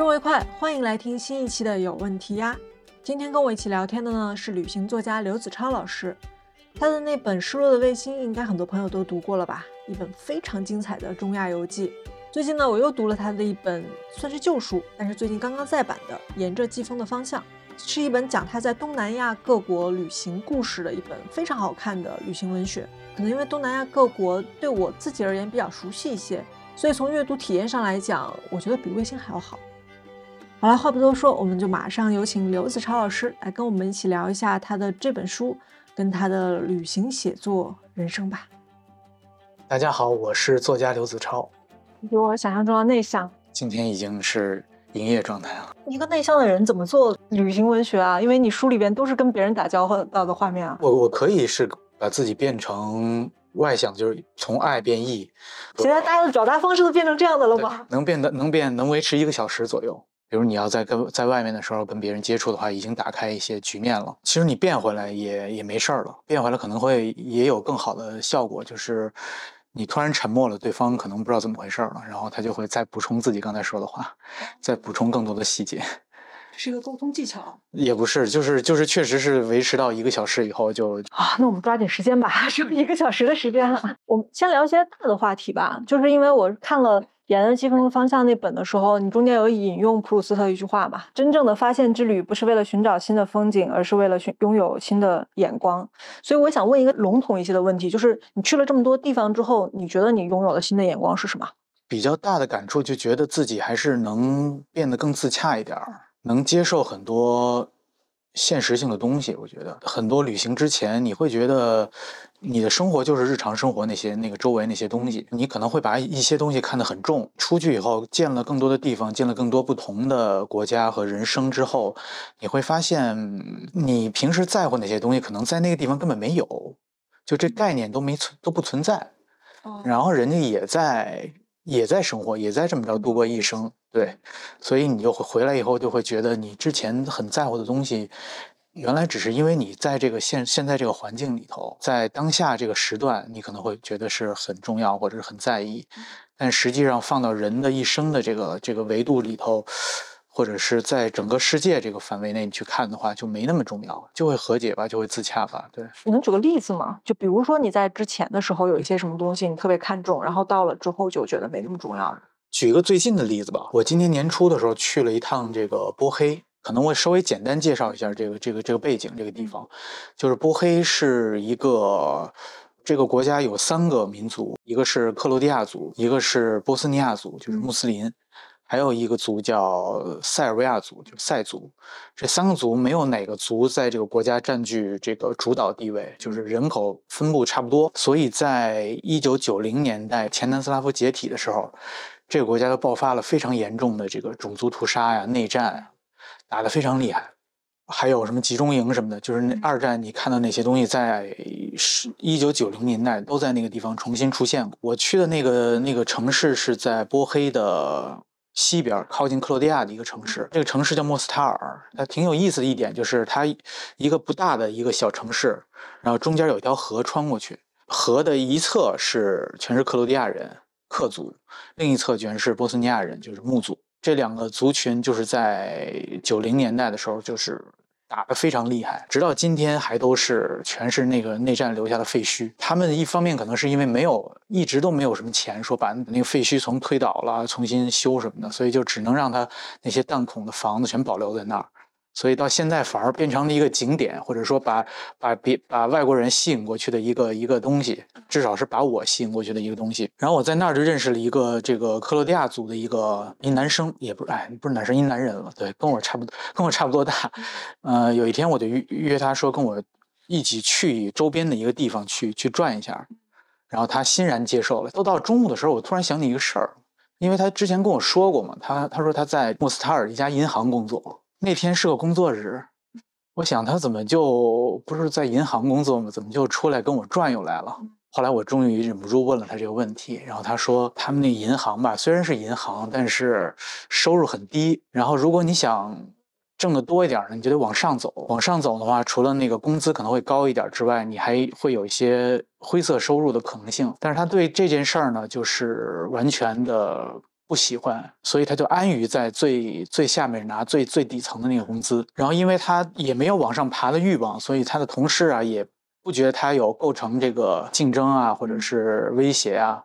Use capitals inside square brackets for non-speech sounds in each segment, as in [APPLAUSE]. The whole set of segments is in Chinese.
周围快，欢迎来听新一期的有问题呀。今天跟我一起聊天的呢是旅行作家刘子超老师，他的那本《失落的卫星》应该很多朋友都读过了吧？一本非常精彩的中亚游记。最近呢，我又读了他的一本算是旧书，但是最近刚刚再版的《沿着季风的方向》，是一本讲他在东南亚各国旅行故事的一本非常好看的旅行文学。可能因为东南亚各国对我自己而言比较熟悉一些，所以从阅读体验上来讲，我觉得比卫星还要好。好了，话不多说，我们就马上有请刘子超老师来跟我们一起聊一下他的这本书跟他的旅行写作人生吧。大家好，我是作家刘子超。比我想象中的内向，今天已经是营业状态了。一个内向的人怎么做旅行文学啊？因为你书里边都是跟别人打交道的画面啊。我我可以是把自己变成外向，就是从爱变异。现在大家的表达方式都变成这样的了吗？能变得能变能维持一个小时左右。比如你要在跟在外面的时候跟别人接触的话，已经打开一些局面了。其实你变回来也也没事儿了，变回来可能会也有更好的效果。就是你突然沉默了，对方可能不知道怎么回事了，然后他就会再补充自己刚才说的话，再补充更多的细节。是一个沟通技巧？也不是，就是就是确实是维持到一个小时以后就啊，那我们抓紧时间吧，[LAUGHS] 就一个小时的时间了。我们先聊一些大的话题吧，就是因为我看了。沿着季风的方向那本的时候，你中间有引用普鲁斯特一句话嘛？真正的发现之旅不是为了寻找新的风景，而是为了寻拥有新的眼光。所以我想问一个笼统一些的问题，就是你去了这么多地方之后，你觉得你拥有了新的眼光是什么？比较大的感触就觉得自己还是能变得更自洽一点儿，能接受很多。现实性的东西，我觉得很多旅行之前，你会觉得你的生活就是日常生活那些那个周围那些东西，你可能会把一些东西看得很重。出去以后，见了更多的地方，见了更多不同的国家和人生之后，你会发现你平时在乎那些东西，可能在那个地方根本没有，就这概念都没存都不存在。然后人家也在。也在生活，也在这么着度过一生，对，所以你就会回来以后就会觉得你之前很在乎的东西，原来只是因为你在这个现现在这个环境里头，在当下这个时段，你可能会觉得是很重要或者是很在意，但实际上放到人的一生的这个这个维度里头。或者是在整个世界这个范围内你去看的话，就没那么重要，就会和解吧，就会自洽吧。对，你能举个例子吗？就比如说你在之前的时候有一些什么东西你特别看重，然后到了之后就觉得没那么重要了。举一个最近的例子吧，我今年年初的时候去了一趟这个波黑，可能我稍微简单介绍一下这个这个这个背景，这个地方就是波黑是一个这个国家有三个民族，一个是克罗地亚族，一个是波斯尼亚族，就是穆斯林。还有一个族叫塞尔维亚族，就塞族。这三个族没有哪个族在这个国家占据这个主导地位，就是人口分布差不多。所以在一九九零年代前南斯拉夫解体的时候，这个国家就爆发了非常严重的这个种族屠杀呀、内战，打得非常厉害。还有什么集中营什么的，就是那二战你看到那些东西，在是一九九零年代都在那个地方重新出现过。我去的那个那个城市是在波黑的。西边靠近克罗地亚的一个城市，这个城市叫莫斯塔尔。它挺有意思的一点就是，它一个不大的一个小城市，然后中间有一条河穿过去，河的一侧是全是克罗地亚人克族，另一侧全是波斯尼亚人，就是穆族。这两个族群就是在九零年代的时候就是。打得非常厉害，直到今天还都是全是那个内战留下的废墟。他们一方面可能是因为没有一直都没有什么钱，说把那个废墟从推倒了重新修什么的，所以就只能让他那些弹孔的房子全保留在那儿。所以到现在反而变成了一个景点，或者说把把别把外国人吸引过去的一个一个东西，至少是把我吸引过去的一个东西。然后我在那儿就认识了一个这个克罗地亚族的一个一男生，也不是哎不是男生一男人了，对，跟我差不多跟我差不多大。[LAUGHS] 呃，有一天我就约约他说跟我一起去周边的一个地方去去转一下，然后他欣然接受了。都到中午的时候，我突然想起一个事儿，因为他之前跟我说过嘛，他他说他在莫斯塔尔一家银行工作。那天是个工作日，我想他怎么就不是在银行工作吗？怎么就出来跟我转悠来了？后来我终于忍不住问了他这个问题，然后他说他们那银行吧，虽然是银行，但是收入很低。然后如果你想挣得多一点呢，你就得往上走。往上走的话，除了那个工资可能会高一点之外，你还会有一些灰色收入的可能性。但是他对这件事儿呢，就是完全的。不喜欢，所以他就安于在最最下面拿最最底层的那个工资。然后因为他也没有往上爬的欲望，所以他的同事啊也不觉得他有构成这个竞争啊或者是威胁啊，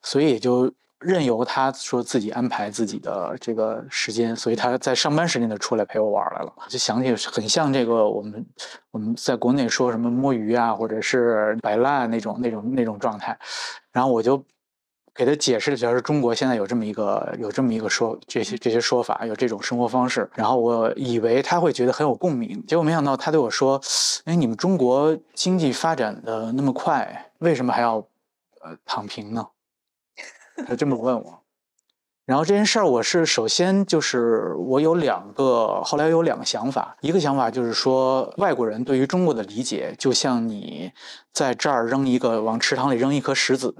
所以也就。任由他说自己安排自己的这个时间，所以他在上班时间就出来陪我玩来了。就想起很像这个我们我们在国内说什么摸鱼啊，或者是摆烂那种那种那种状态。然后我就给他解释了一下，是中国现在有这么一个有这么一个说这些这些说法，有这种生活方式。然后我以为他会觉得很有共鸣，结果没想到他对我说：“哎，你们中国经济发展的那么快，为什么还要呃躺平呢？”他这么问我，然后这件事儿，我是首先就是我有两个，后来有两个想法。一个想法就是说，外国人对于中国的理解，就像你在这儿扔一个往池塘里扔一颗石子，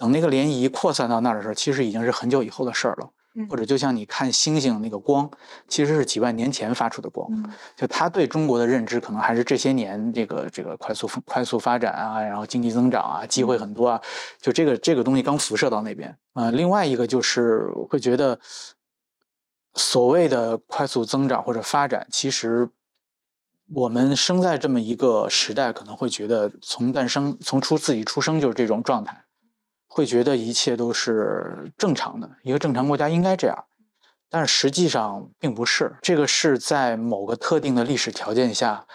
等那个涟漪扩散到那儿的时候，其实已经是很久以后的事儿了。或者就像你看星星那个光，其实是几万年前发出的光。就他对中国的认知，可能还是这些年这个这个快速快速发展啊，然后经济增长啊，机会很多啊，就这个这个东西刚辐射到那边啊。另外一个就是会觉得，所谓的快速增长或者发展，其实我们生在这么一个时代，可能会觉得从诞生从出自己出生就是这种状态。会觉得一切都是正常的，一个正常国家应该这样，但是实际上并不是。这个是在某个特定的历史条件下，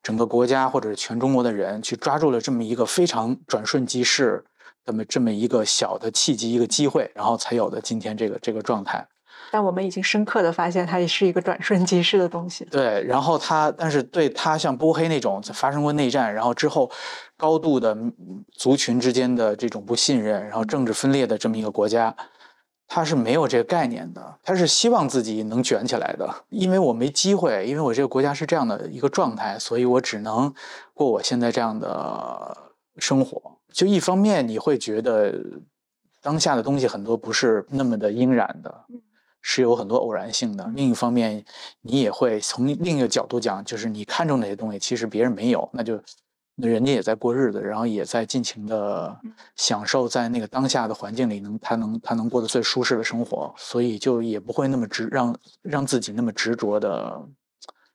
整个国家或者全中国的人去抓住了这么一个非常转瞬即逝，的么这么一个小的契机、一个机会，然后才有的今天这个这个状态。但我们已经深刻的发现，它也是一个转瞬即逝的东西。对，然后它，但是对它像波黑那种发生过内战，然后之后。高度的族群之间的这种不信任，然后政治分裂的这么一个国家，他是没有这个概念的。他是希望自己能卷起来的，因为我没机会，因为我这个国家是这样的一个状态，所以我只能过我现在这样的生活。就一方面你会觉得当下的东西很多不是那么的应然的，是有很多偶然性的；另一方面，你也会从另一个角度讲，就是你看中那些东西，其实别人没有，那就。那人家也在过日子，然后也在尽情的享受在那个当下的环境里，能他能他能过得最舒适的生活，所以就也不会那么执让让自己那么执着的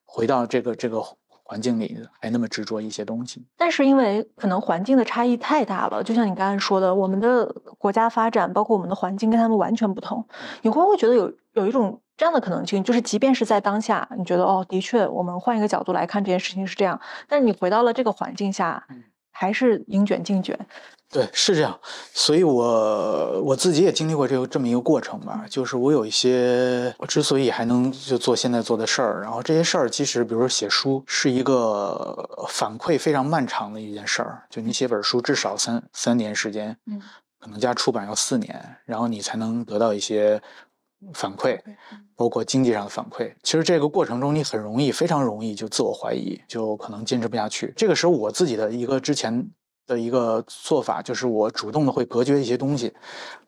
回到这个这个环境里，还那么执着一些东西。但是因为可能环境的差异太大了，就像你刚才说的，我们的国家发展，包括我们的环境跟他们完全不同，你会不会觉得有有一种？这样的可能性，就是即便是在当下，你觉得哦，的确，我们换一个角度来看这件事情是这样，但是你回到了这个环境下，还是应卷尽卷。对，是这样。所以我我自己也经历过这个这么一个过程吧，就是我有一些，我之所以还能就做现在做的事儿，然后这些事儿其实，比如说写书，是一个反馈非常漫长的一件事儿。就你写本书，至少三三年时间，嗯，可能加出版要四年，然后你才能得到一些。反馈，包括经济上的反馈，其实这个过程中你很容易，非常容易就自我怀疑，就可能坚持不下去。这个时候我自己的一个之前的一个做法，就是我主动的会隔绝一些东西，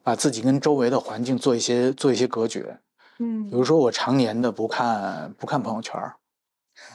把自己跟周围的环境做一些做一些隔绝。嗯，比如说我常年的不看不看朋友圈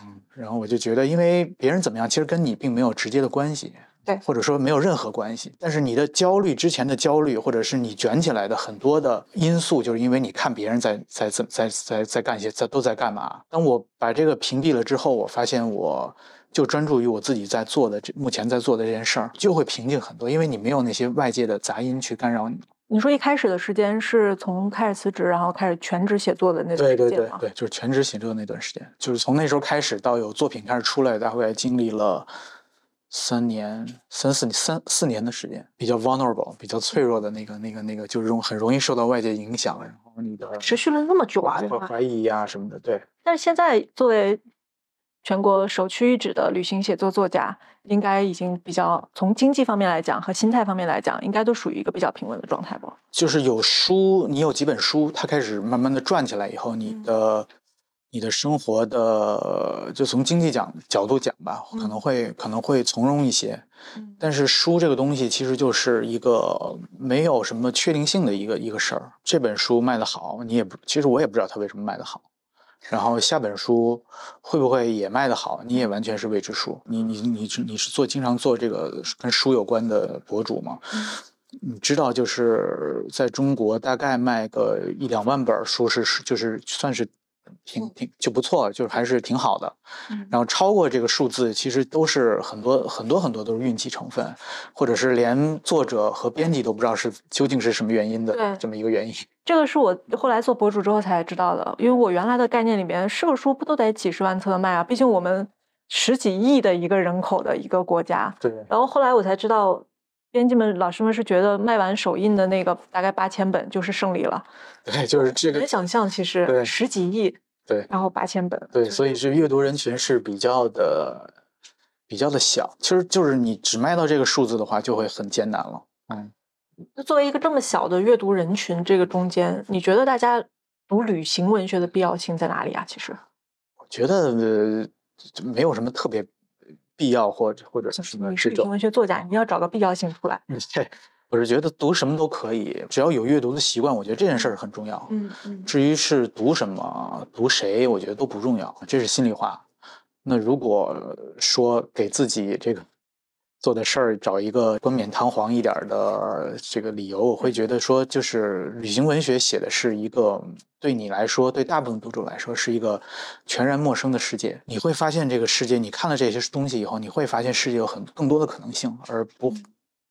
嗯，然后我就觉得，因为别人怎么样，其实跟你并没有直接的关系。对，或者说没有任何关系。但是你的焦虑之前的焦虑，或者是你卷起来的很多的因素，就是因为你看别人在在在在在在干些在都在干嘛。当我把这个屏蔽了之后，我发现我就专注于我自己在做的这目前在做的这件事儿，就会平静很多，因为你没有那些外界的杂音去干扰你。你说一开始的时间是从开始辞职，然后开始全职写作的那段时间对对对对，就是全职写作那段时间，就是从那时候开始到有作品开始出来，大概经历了。三年、三四年三四年的时间，比较 vulnerable，比较脆弱的那个、那个、那个，就是容很容易受到外界影响，然后你的持续了那么久啊，会怀疑呀什么的，对。但是现在作为全国首屈一指的旅行写作作家，应该已经比较从经济方面来讲和心态方面来讲，应该都属于一个比较平稳的状态吧。就是有书，你有几本书，它开始慢慢的转起来以后，你的。你的生活的，就从经济讲角度讲吧，可能会可能会从容一些。但是书这个东西其实就是一个没有什么确定性的一个一个事儿。这本书卖得好，你也不，其实我也不知道它为什么卖得好。然后下本书会不会也卖得好，你也完全是未知数。你你你你是做经常做这个跟书有关的博主吗？你知道，就是在中国大概卖个一两万本书是是就是算是挺挺就不错，就是还是挺好的。嗯然后超过这个数字，其实都是很多很多很多都是运气成分，或者是连作者和编辑都不知道是究竟是什么原因的对这么一个原因。这个是我后来做博主之后才知道的，因为我原来的概念里面，是个书不都得几十万册的卖啊？毕竟我们十几亿的一个人口的一个国家。对，然后后来我才知道，编辑们、老师们是觉得卖完首印的那个大概八千本就是胜利了。[LAUGHS] 对，就是这个难想象，其实对十几亿，对然后八千本，对，所以这阅读人群是比较的比较的小，其实就是你只卖到这个数字的话，就会很艰难了。嗯，那作为一个这么小的阅读人群，这个中间，你觉得大家读旅行文学的必要性在哪里啊？其实，我觉得呃没有什么特别必要或者或者什么这种你是文学作家，你要找个必要性出来。嗯，对，我是觉得读什么都可以，只要有阅读的习惯，我觉得这件事儿很重要。嗯嗯至于是读什么、读谁，我觉得都不重要，这是心里话。那如果说给自己这个做的事儿找一个冠冕堂皇一点儿的这个理由，我会觉得说，就是旅行文学写的是一个对你来说，对大部分读者来说是一个全然陌生的世界。你会发现这个世界，你看了这些东西以后，你会发现世界有很更多的可能性，而不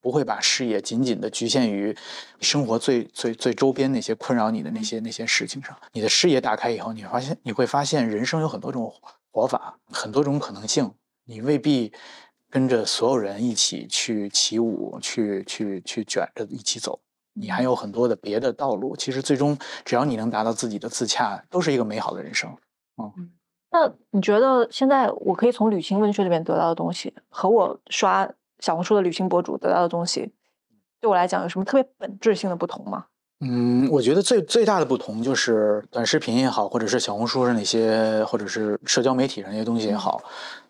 不会把视野仅仅的局限于生活最最最周边那些困扰你的那些那些事情上。你的视野打开以后，你发现你会发现人生有很多种活法，很多种可能性。你未必跟着所有人一起去起舞，去去去卷着一起走。你还有很多的别的道路。其实最终，只要你能达到自己的自洽，都是一个美好的人生。嗯那你觉得现在我可以从旅行文学里面得到的东西，和我刷小红书的旅行博主得到的东西，对我来讲有什么特别本质性的不同吗？嗯，我觉得最最大的不同就是短视频也好，或者是小红书上那些，或者是社交媒体上那些东西也好，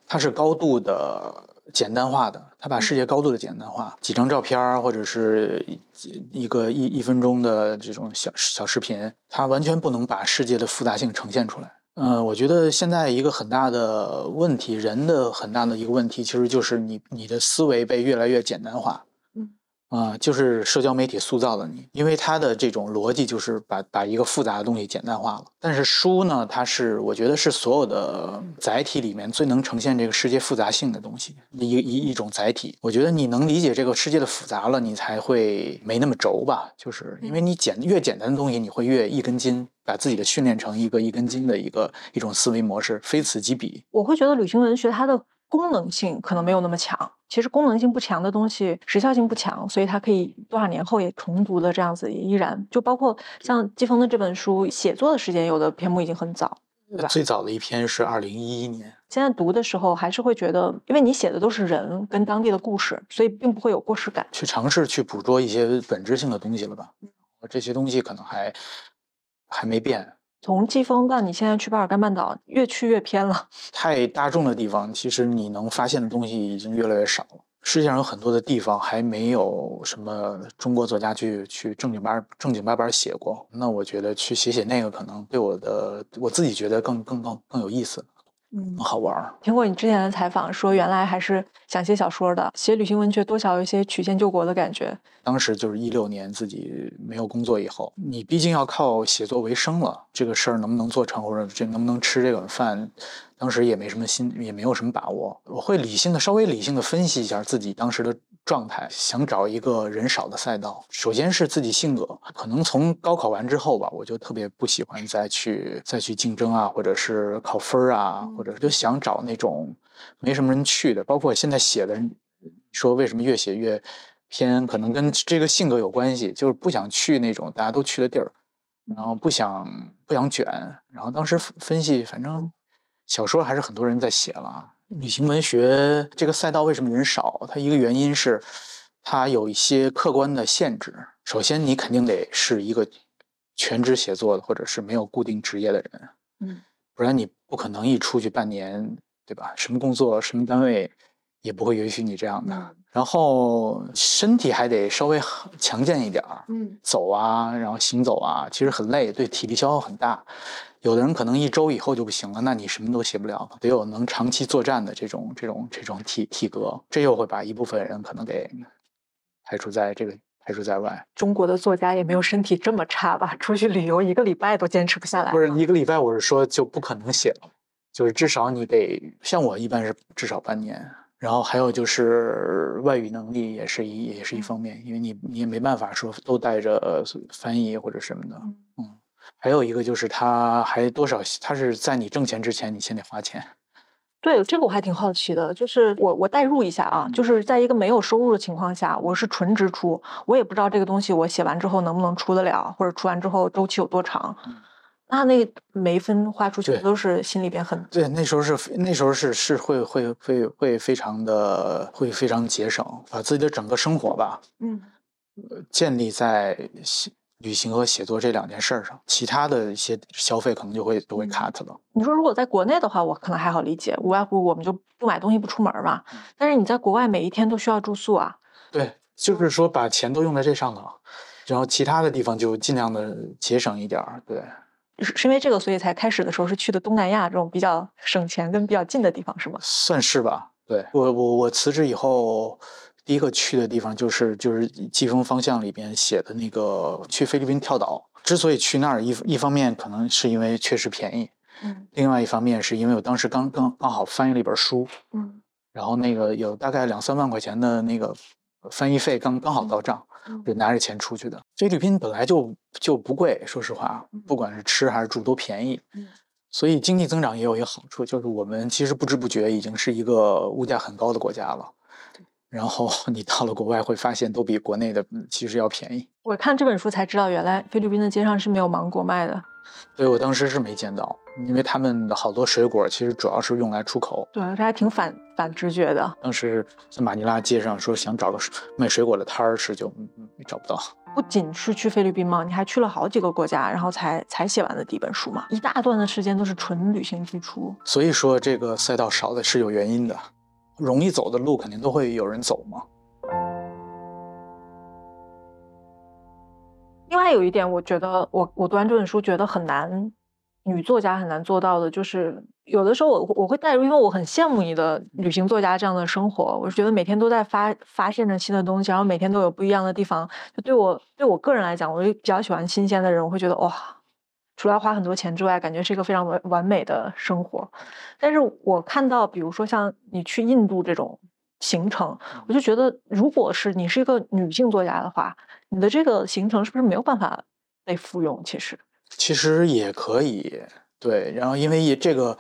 它是高度的简单化的，他把世界高度的简单化，几张照片儿或者是一一个一一分钟的这种小小视频，他完全不能把世界的复杂性呈现出来。嗯，我觉得现在一个很大的问题，人的很大的一个问题，其实就是你你的思维被越来越简单化。啊、就是社交媒体塑造了你，因为它的这种逻辑就是把把一个复杂的东西简单化了。但是书呢，它是我觉得是所有的载体里面最能呈现这个世界复杂性的东西，一一一种载体。我觉得你能理解这个世界的复杂了，你才会没那么轴吧。就是因为你简越简单的东西，你会越一根筋，把自己的训练成一个一根筋的一个一种思维模式，非此即彼。我会觉得旅行文学它的功能性可能没有那么强。其实功能性不强的东西，时效性不强，所以它可以多少年后也重读的这样子，也依然就包括像季风的这本书，写作的时间有的篇目已经很早，对吧？最早的一篇是二零一一年，现在读的时候还是会觉得，因为你写的都是人跟当地的故事，所以并不会有过时感。去尝试去捕捉一些本质性的东西了吧？这些东西可能还还没变。从季风到你现在去巴尔干半岛，越去越偏了。[LAUGHS] 太大众的地方，其实你能发现的东西已经越来越少了。世界上有很多的地方还没有什么中国作家去去正经八正经八百写过。那我觉得去写写那个，可能对我的我自己觉得更更更更有意思，嗯，好玩儿。听过你之前的采访，说原来还是想写小说的，写旅行文学多少有一些曲线救国的感觉。当时就是一六年自己没有工作以后，你毕竟要靠写作为生了，这个事儿能不能做成，或者这能不能吃这碗饭，当时也没什么心，也没有什么把握。我会理性的、稍微理性的分析一下自己当时的状态，想找一个人少的赛道。首先是自己性格，可能从高考完之后吧，我就特别不喜欢再去再去竞争啊，或者是考分啊，或者就想找那种没什么人去的。包括现在写的，说为什么越写越偏，可能跟这个性格有关系，就是不想去那种大家都去的地儿，然后不想不想卷，然后当时分分析，反正小说还是很多人在写了。旅行文学这个赛道为什么人少？它一个原因是它有一些客观的限制。首先，你肯定得是一个全职写作的，或者是没有固定职业的人，嗯，不然你不可能一出去半年，对吧？什么工作、什么单位也不会允许你这样的。嗯然后身体还得稍微强健一点儿，嗯走啊，然后行走啊，其实很累，对体力消耗很大。有的人可能一周以后就不行了，那你什么都写不了了，得有能长期作战的这种这种这种体体格，这又会把一部分人可能给排除在这个排除在外。中国的作家也没有身体这么差吧？出去旅游一个礼拜都坚持不下来。不是一个礼拜，我是说就不可能写了，就是至少你得像我一般是至少半年。然后还有就是外语能力也是一也是一方面，因为你你也没办法说都带着翻译或者什么的。嗯，还有一个就是他还多少他是在你挣钱之前，你先得花钱。对这个我还挺好奇的，就是我我代入一下啊，就是在一个没有收入的情况下，我是纯支出，我也不知道这个东西我写完之后能不能出得了，或者出完之后周期有多长。那那每一分花出去都是心里边很对，那时候是那时候是是会会会会非常的会非常节省，把自己的整个生活吧，嗯，建立在旅行和写作这两件事上，其他的一些消费可能就会都会 cut 了。你说如果在国内的话，我可能还好理解，无外乎我们就不买东西不出门嘛。但是你在国外每一天都需要住宿啊。对，就是说把钱都用在这上了，然后其他的地方就尽量的节省一点儿。对，是是因为这个，所以才开始的时候是去的东南亚这种比较省钱跟比较近的地方，是吗？算是吧。对我我我辞职以后。第一个去的地方就是就是季风方向里边写的那个去菲律宾跳岛。之所以去那儿，一一方面可能是因为确实便宜，嗯，另外一方面是因为我当时刚刚刚好翻译了一本书，嗯，然后那个有大概两三万块钱的那个翻译费刚刚好到账，就拿着钱出去的。菲律宾本来就就不贵，说实话，不管是吃还是住都便宜，嗯，所以经济增长也有一个好处，就是我们其实不知不觉已经是一个物价很高的国家了。然后 [LAUGHS] 你到了国外会发现，都比国内的其实要便宜。我看这本书才知道，原来菲律宾的街上是没有芒果卖的。对，我当时是没见到，因为他们的好多水果其实主要是用来出口。对，这还挺反反直觉的。当时在马尼拉街上说想找个卖水果的摊儿吃，就找不到。不仅是去菲律宾嘛，你还去了好几个国家，然后才才写完的第一本书嘛，一大段的时间都是纯旅行支出。所以说这个赛道少的是有原因的。容易走的路肯定都会有人走嘛。另外有一点，我觉得我我读完这本书觉得很难，女作家很难做到的，就是有的时候我我会带入，因为我很羡慕你的旅行作家这样的生活。我是觉得每天都在发发现着新的东西，然后每天都有不一样的地方。就对我对我个人来讲，我就比较喜欢新鲜的人，我会觉得哇。除了花很多钱之外，感觉是一个非常完完美的生活。但是我看到，比如说像你去印度这种行程，我就觉得，如果是你是一个女性作家的话，你的这个行程是不是没有办法被复用？其实，其实也可以，对。然后，因为这个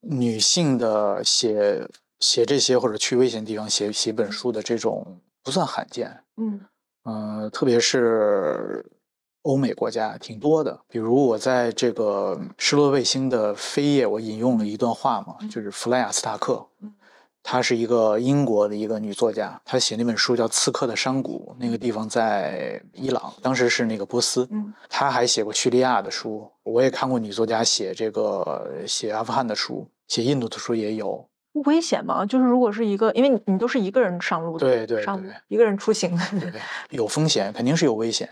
女性的写写这些或者去危险地方写写本书的这种不算罕见，嗯嗯，特别是。欧美国家挺多的，比如我在这个失落卫星的扉页，我引用了一段话嘛，就是弗莱亚斯塔克，她是一个英国的一个女作家，她写那本书叫《刺客的山谷》，那个地方在伊朗，当时是那个波斯。嗯，她还写过叙利亚的书，我也看过女作家写这个写阿富汗的书，写印度的书也有。危险吗？就是如果是一个，因为你你都是一个人上路的，对对对，一个人出行的，有风险，肯定是有危险。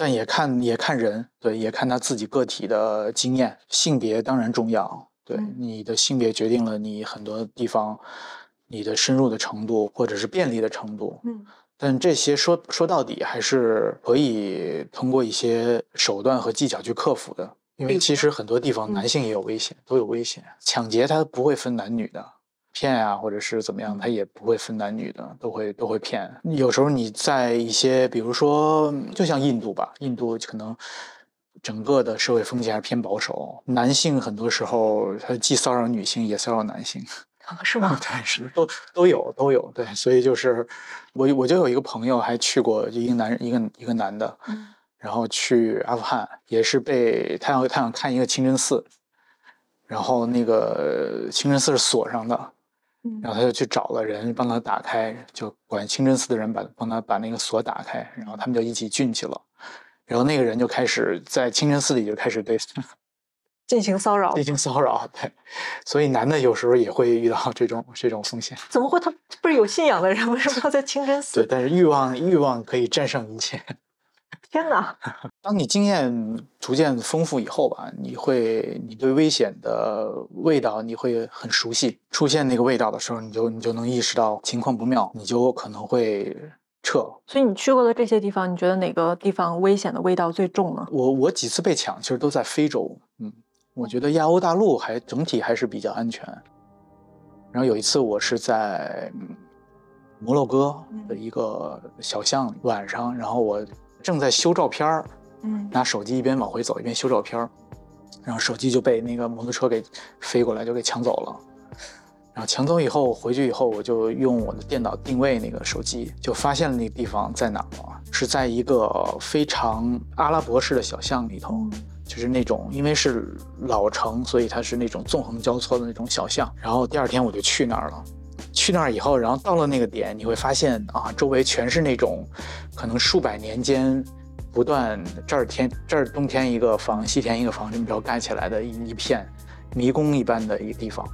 但也看也看人，对，也看他自己个体的经验。性别当然重要，对，你的性别决定了你很多地方，你的深入的程度或者是便利的程度。嗯，但这些说说到底还是可以通过一些手段和技巧去克服的。因为其实很多地方男性也有危险，都有危险。抢劫它不会分男女的。骗啊，或者是怎么样，他也不会分男女的，都会都会骗。有时候你在一些，比如说，就像印度吧，印度可能整个的社会风气还是偏保守，男性很多时候他既骚扰女性，也骚扰男性，是吗？[LAUGHS] 对，是都都有都有。对，所以就是我我就有一个朋友还去过，就一个男人一个一个男的，然后去阿富汗，也是被他想他想看一个清真寺，然后那个清真寺是锁上的。然后他就去找了人帮他打开，就管清真寺的人把帮他把那个锁打开，然后他们就一起进去了。然后那个人就开始在清真寺里就开始对 [LAUGHS] 进行骚扰，进行骚扰。对，所以男的有时候也会遇到 [LAUGHS] 这种这种风险。怎么会？他不是有信仰的人，为什么要在清真寺？对，但是欲望欲望可以战胜一切。天哪！[LAUGHS] 当你经验逐渐丰富以后吧，你会，你对危险的味道你会很熟悉。出现那个味道的时候，你就你就能意识到情况不妙，你就可能会撤。所以你去过的这些地方，你觉得哪个地方危险的味道最重呢？我我几次被抢，其实都在非洲。嗯，我觉得亚欧大陆还整体还是比较安全。然后有一次我是在摩洛哥的一个小巷里，晚上，然后我正在修照片儿，嗯拿手机一边往回走一边修照片儿，然后手机就被那个摩托车给飞过来就给抢走了。然后抢走以后回去以后，我就用我的电脑定位那个手机，就发现了那个地方在哪儿了，是在一个非常阿拉伯式的小巷里头。就是那种，因为是老城，所以它是那种纵横交错的那种小巷。然后第二天我就去那儿了，去那儿以后，然后到了那个点，你会发现啊，周围全是那种可能数百年间不断这儿天这儿冬天一个房，西天一个房这么着盖起来的一一片迷宫一般的一个地方。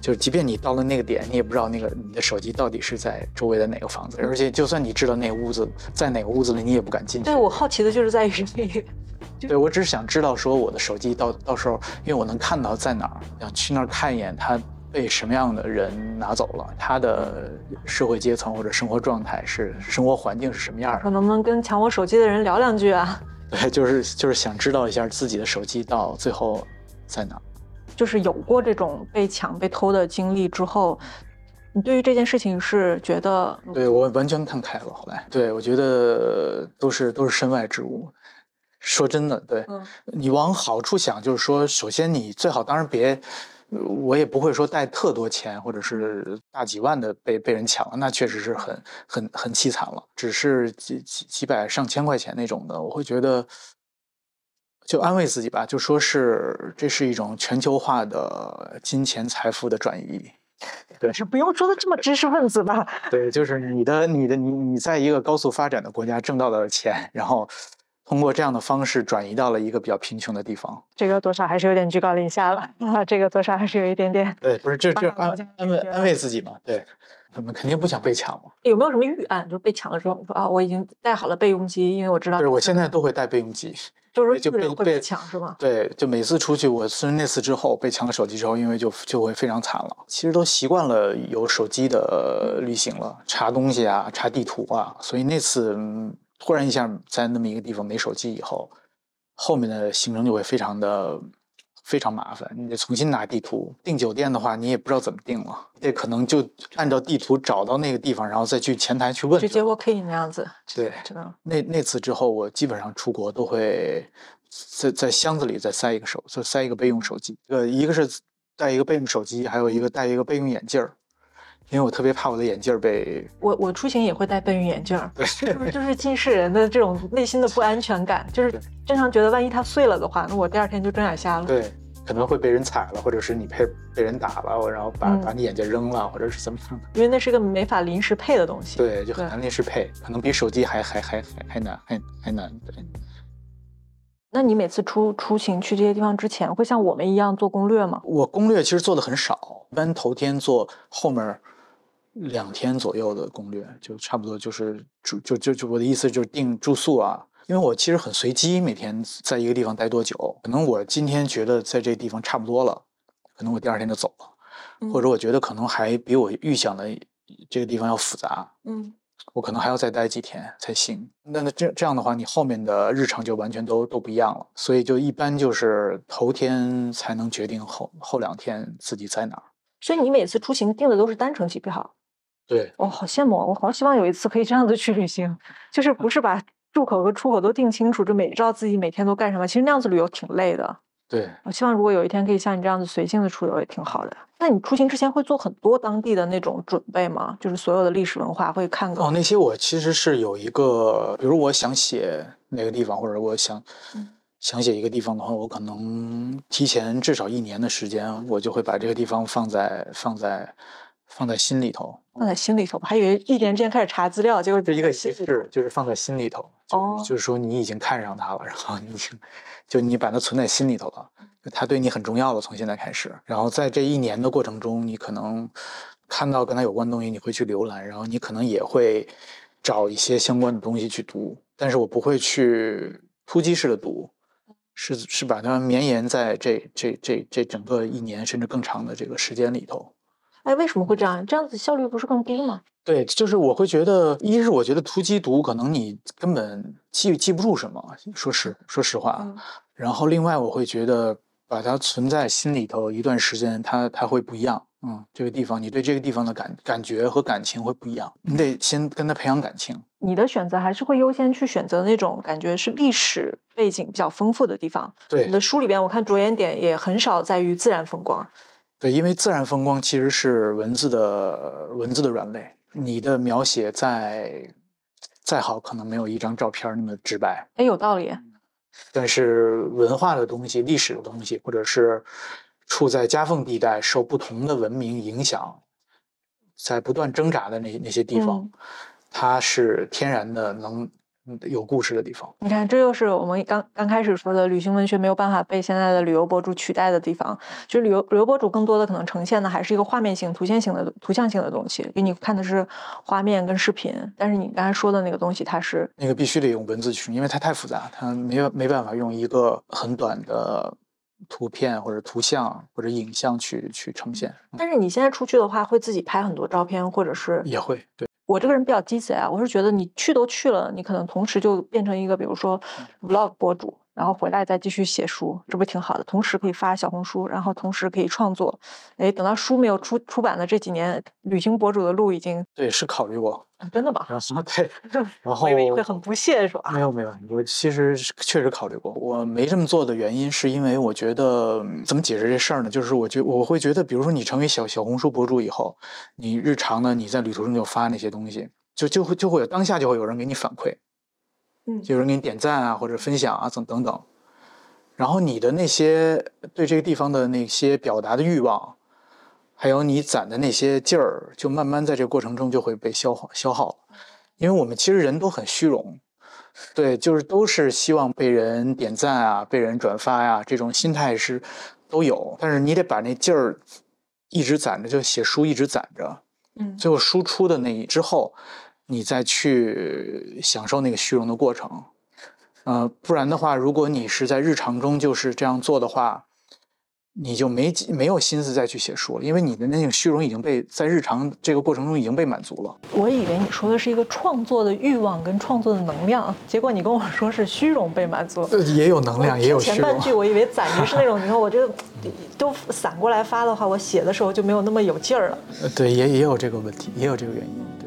就是即便你到了那个点，你也不知道那个你的手机到底是在周围的哪个房子，而且就算你知道那个屋子在哪个屋子里，你也不敢进去。对我好奇的就是在于这个。对，我只是想知道说我的手机到到时候，因为我能看到在哪儿，想去那儿看一眼，它被什么样的人拿走了，他的社会阶层或者生活状态是生活环境是什么样的？能不能跟抢我手机的人聊两句啊？对，就是就是想知道一下自己的手机到最后在哪。就是有过这种被抢、被偷的经历之后，你对于这件事情是觉得？对我完全看开了。后来，对我觉得都是都是身外之物。说真的，对你往好处想，就是说，首先你最好当然别，我也不会说带特多钱，或者是大几万的被被人抢了，那确实是很很很凄惨了。只是几几几百上千块钱那种的，我会觉得就安慰自己吧，就说是这是一种全球化的金钱财富的转移。对，是不用说的这么知识分子吧？对，就是你的你的你你在一个高速发展的国家挣到的钱，然后。通过这样的方式转移到了一个比较贫穷的地方，这个多少还是有点居高临下了啊！[LAUGHS] 这个多少还是有一点点。对，不是这这 [LAUGHS] 安安慰安慰自己嘛？对，他们肯定不想被抢嘛。有没有什么预案？就被抢了之后，说啊，我已经带好了备用机，因为我知道就。是，我现在都会带备用机。就是就被被抢是吗？对，就每次出去，我虽然那次之后被抢了手机之后，因为就就会非常惨了。其实都习惯了有手机的旅行了，查东西啊，查地图啊，所以那次。突然一下在那么一个地方没手机以后，后面的行程就会非常的非常麻烦。你得重新拿地图订酒店的话，你也不知道怎么订了，得可能就按照地图找到那个地方，然后再去前台去问。直接 OK 那样子。对，知道。那那次之后，我基本上出国都会在在箱子里再塞一个手，就塞一个备用手机。呃，一个是带一个备用手机，还有一个带一个备用眼镜儿。因为我特别怕我的眼镜被我我出行也会戴备用眼镜，对，就是就是近视人的这种内心的不安全感，就是经常觉得万一它碎了的话，那我第二天就睁眼瞎了。对，可能会被人踩了，或者是你被被人打了，然后把把你眼镜扔了，或者是怎么样的。因为那是个没法临时配的东西。对，就很难临时配，可能比手机还还还还还难，还还难。对。那你每次出出行去这些地方之前，会像我们一样做攻略吗？我攻略其实做的很少，一般头天做，后面。两天左右的攻略就差不多，就是住就就就我的意思就是订住宿啊，因为我其实很随机，每天在一个地方待多久，可能我今天觉得在这地方差不多了，可能我第二天就走了，或者我觉得可能还比我预想的这个地方要复杂，嗯，我可能还要再待几天才行。那那这这样的话，你后面的日程就完全都都不一样了，所以就一般就是头天才能决定后后两天自己在哪儿。所以你每次出行订的都是单程机票？对，我好羡慕，我好希望有一次可以这样子去旅行，就是不是把入口和出口都定清楚，就每知道自己每天都干什么。其实那样子旅游挺累的。对，我希望如果有一天可以像你这样子随性的出游也挺好的。那你出行之前会做很多当地的那种准备吗？就是所有的历史文化会看哦，那些我其实是有一个，比如我想写哪个地方，或者我想想写一个地方的话，我可能提前至少一年的时间，我就会把这个地方放在放在。放在心里头，放在心里头，还以为一年之前开始查资料，结果是一个仪式，就是放在心里头。哦，就是说你已经看上他了，然后你已经就你把它存在心里头了，他对你很重要了。从现在开始，然后在这一年的过程中，你可能看到跟他有关的东西，你会去浏览，然后你可能也会找一些相关的东西去读。但是我不会去突击式的读，是是把它绵延在这这这这整个一年甚至更长的这个时间里头。哎，为什么会这样？这样子效率不是更低吗？对，就是我会觉得，一是我觉得突击读可能你根本记记不住什么，说实说实话。嗯然后另外我会觉得把它存在心里头一段时间，它它会不一样。嗯，这个地方你对这个地方的感感觉和感情会不一样，你得先跟他培养感情。你的选择还是会优先去选择那种感觉是历史背景比较丰富的地方。对你的书里边，我看着眼点也很少在于自然风光。对，因为自然风光其实是文字的文字的软肋，你的描写再再好，可能没有一张照片那么直白。哎，有道理。但是文化的东西、历史的东西，或者是处在夹缝地带、受不同的文明影响，在不断挣扎的那那些地方，嗯它是天然的能嗯有故事的地方。你看，这就是我们刚刚开始说的旅行文学没有办法被现在的旅游博主取代的地方。就是旅游旅游博主更多的可能呈现的还是一个画面性、图像性的图像性的东西，给你看的是画面跟视频。但是你刚才说的那个东西，它是那个必须得用文字去，因为它太复杂，它没有没办法用一个很短的图片或者图像或者影像去去呈现。嗯但是你现在出去的话，会自己拍很多照片，或者是也会对，我这个人比较鸡贼啊，我是觉得你去都去了，你可能同时就变成一个，比如说 vlog 博主，然后回来再继续写书，这不挺好的？同时可以发小红书，然后同时可以创作。哎，等到书没有出出版的这几年，旅行博主的路已经对是考虑过，真的吧？然后对，然后我以为你会很不屑是吧？没有没有，我其实确实考虑过，我没这么做的原因是因为我觉得嗯怎么解释这事儿呢？就是我觉我会觉得，比如说你成为小小红书博主以后，你日常呢你在旅途中就发那些东西，就就会就会有当下就会有人给你反馈，嗯就有人给你点赞啊或者分享啊等等等，然后你的那些对这个地方的那些表达的欲望，还有你攒的那些劲儿，就慢慢在这个过程中就会被消耗消耗了。因为我们其实人都很虚荣，对，就是都是希望被人点赞啊，被人转发呀、这种心态是都有。但是你得把那劲儿一直攒着，就写书一直攒着，嗯最后输出的那一之后，你再去享受那个虚荣的过程。呃，不然的话，如果你是在日常中就是这样做的话，你就没没有心思再去写书了，因为你的那个虚荣已经被在日常这个过程中已经被满足了。我以为你说的是一个创作的欲望跟创作的能量，结果你跟我说是虚荣被满足。呃，也有能量，也有虚荣。前半句我以为攒着是那种，[LAUGHS] 你看我这个都散过来发的话，我写的时候就没有那么有劲儿了。呃对，也也有这个问题，也有这个原因。对，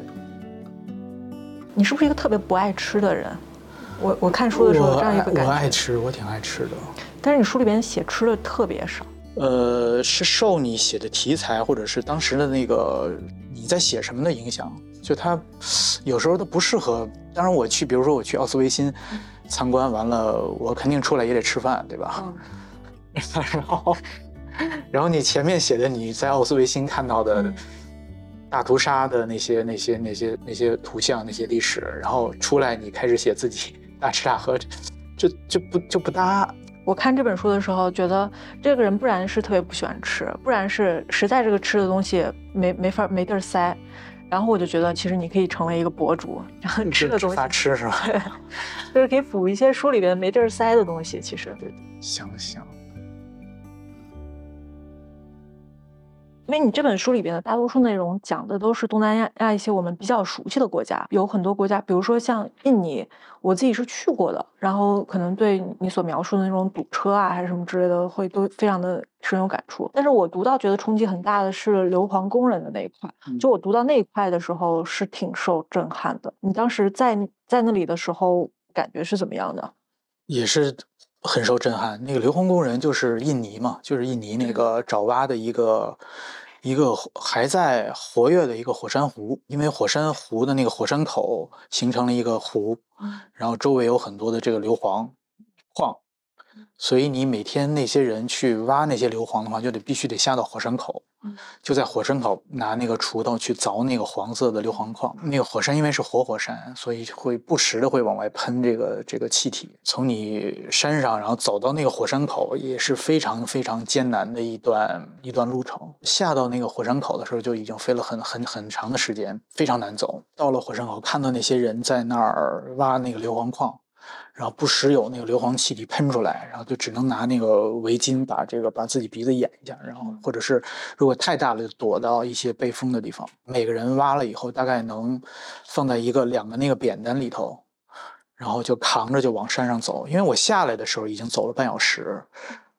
你是不是一个特别不爱吃的人？我我看书的时候我这样一个感觉，爱吃，我挺爱吃的。但是你书里边写吃的特别少。呃，是受你写的题材或者是当时的那个你在写什么的影响，就它有时候它不适合。当然，我去，比如说我去奥斯维辛参观完了，我肯定出来也得吃饭，对吧？嗯 [LAUGHS] 然后，然后你前面写的你在奥斯维辛看到的嗯大屠杀的那些、那些、那些、那些图像、那些历史，然后出来你开始写自己大吃大喝，这这就不就不搭。我看这本书的时候，觉得这个人不然是特别不喜欢吃，不然是实在这个吃的东西没没法没地儿塞。然后我就觉得，其实你可以成为一个博主，然后吃的东西只发吃是吧？就是可以补一些书里边没地儿塞的东西。其实，行行，因为你这本书里边的大多数内容讲的都是东南亚亚一些我们比较熟悉的国家，有很多国家，比如说像印尼，我自己是去过的，然后可能对你所描述的那种堵车啊，还是什么之类的，会都非常的深有感触。但是我读到觉得冲击很大的是硫磺工人的那一块，嗯就我读到那一块的时候是挺受震撼的。你当时在在那里的时候感觉是怎么样的？也是很受震撼。那个硫磺工人就是印尼嘛，就是印尼那个爪哇的一个一个还在活跃的一个火山湖，因为火山湖的那个火山口形成了一个湖，嗯。然后周围有很多的这个硫磺矿，所以你每天那些人去挖那些硫磺的话，就得必须得下到火山口，嗯就在火山口拿那个锄头去凿那个黄色的硫磺矿。那个火山因为是活火山，所以会不时的会往外喷这个这个气体。从你山上，然后走到那个火山口，也是非常非常艰难的一段一段路程。下到那个火山口的时候，就已经飞了很很很长的时间，非常难走。到了火山口，看到那些人在那儿挖那个硫磺矿。然后不时有那个硫磺气体喷出来，然后就只能拿那个围巾把这个把自己鼻子掩一下，然后或者是如果太大了，就躲到一些背风的地方。每个人挖了以后，大概能放在一个两个那个扁担里头，然后就扛着就往山上走。因为我下来的时候已经走了半小时，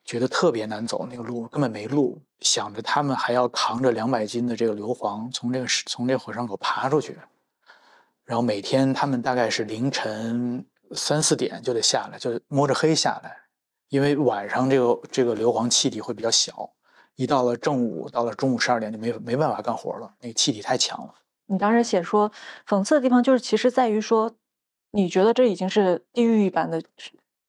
觉得特别难走，那个路根本没路。想着他们还要扛着两百斤的这个硫磺从这个从这个火山口爬出去，然后每天他们大概是凌晨三四点就得下来，就摸着黑下来，因为晚上这个这个硫磺气体会比较小，一到了正午，到了中午十二点就没没办法干活了，那个气体太强了。你当时写说讽刺的地方就是其实在于说，你觉得这已经是地狱一般的。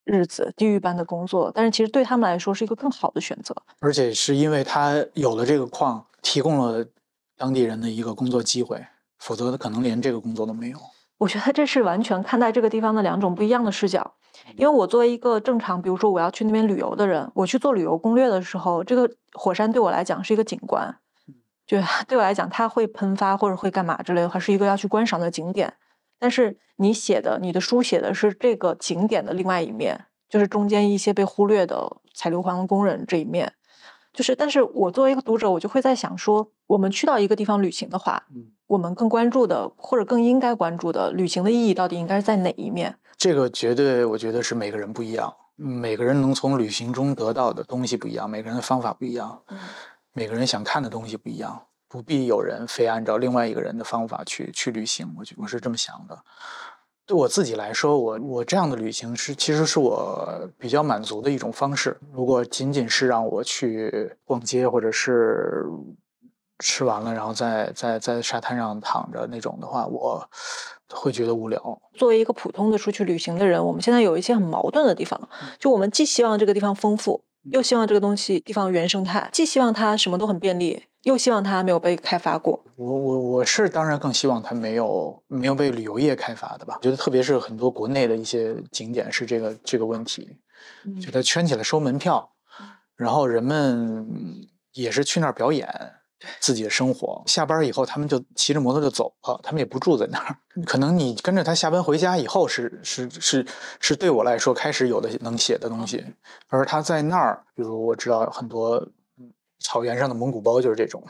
日子地狱般的工作，但是其实对他们来说是一个更好的选择，而且是因为他有了这个矿，提供了当地人的一个工作机会，否则他可能连这个工作都没有。我觉得这是完全看待这个地方的两种不一样的视角。因为我作为一个正常，比如说我要去那边旅游的人，我去做旅游攻略的时候，这个火山对我来讲是一个景观，就 [LAUGHS] 对我来讲，它会喷发或者会干嘛之类的话，是一个要去观赏的景点。但是你写的，你的书写的是这个景点的另外一面，就是中间一些被忽略的采硫磺的工人这一面。就是，但是我作为一个读者，我就会在想说，我们去到一个地方旅行的话，我们更关注的或者更应该关注的旅行的意义到底应该是在哪一面？这个绝对，我觉得是每个人不一样，每个人能从旅行中得到的东西不一样，每个人的方法不一样，每个人想看的东西不一样。不必有人非按照另外一个人的方法去去旅行，我觉我是这么想的。对我自己来说，我我这样的旅行是其实是我比较满足的一种方式。如果仅仅是让我去逛街，或者是吃完了然后在在在沙滩上躺着那种的话，我会觉得无聊。作为一个普通的出去旅行的人，我们现在有一些很矛盾的地方，就我们既希望这个地方丰富，又希望这个东西地方原生态，既希望它什么都很便利。又希望它没有被开发过。我我我是当然更希望它没有没有被旅游业开发的吧。我觉得特别是很多国内的一些景点是这个这个问题，就它圈起来收门票，然后人们也是去那儿表演自己的生活。下班以后他们就骑着摩托就走了，他们也不住在那儿。[LAUGHS] 可能你跟着他下班回家以后是是是是对我来说开始有的能写的东西，而他在那儿，比如我知道很多。草原上的蒙古包就是这种，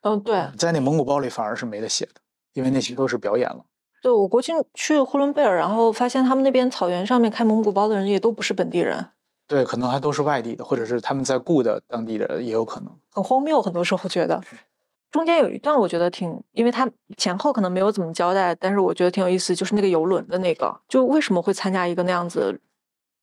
嗯，对，在那蒙古包里反而是没得写的，因为那些都是表演了。对我国庆去呼伦贝尔，然后发现他们那边草原上面开蒙古包的人也都不是本地人，对，可能还都是外地的，或者是他们在雇的当地的也有可能。很荒谬，很多时候觉得。中间有一段我觉得挺，因为他前后可能没有怎么交代，但是我觉得挺有意思，就是那个游轮的那个，就为什么会参加一个那样子。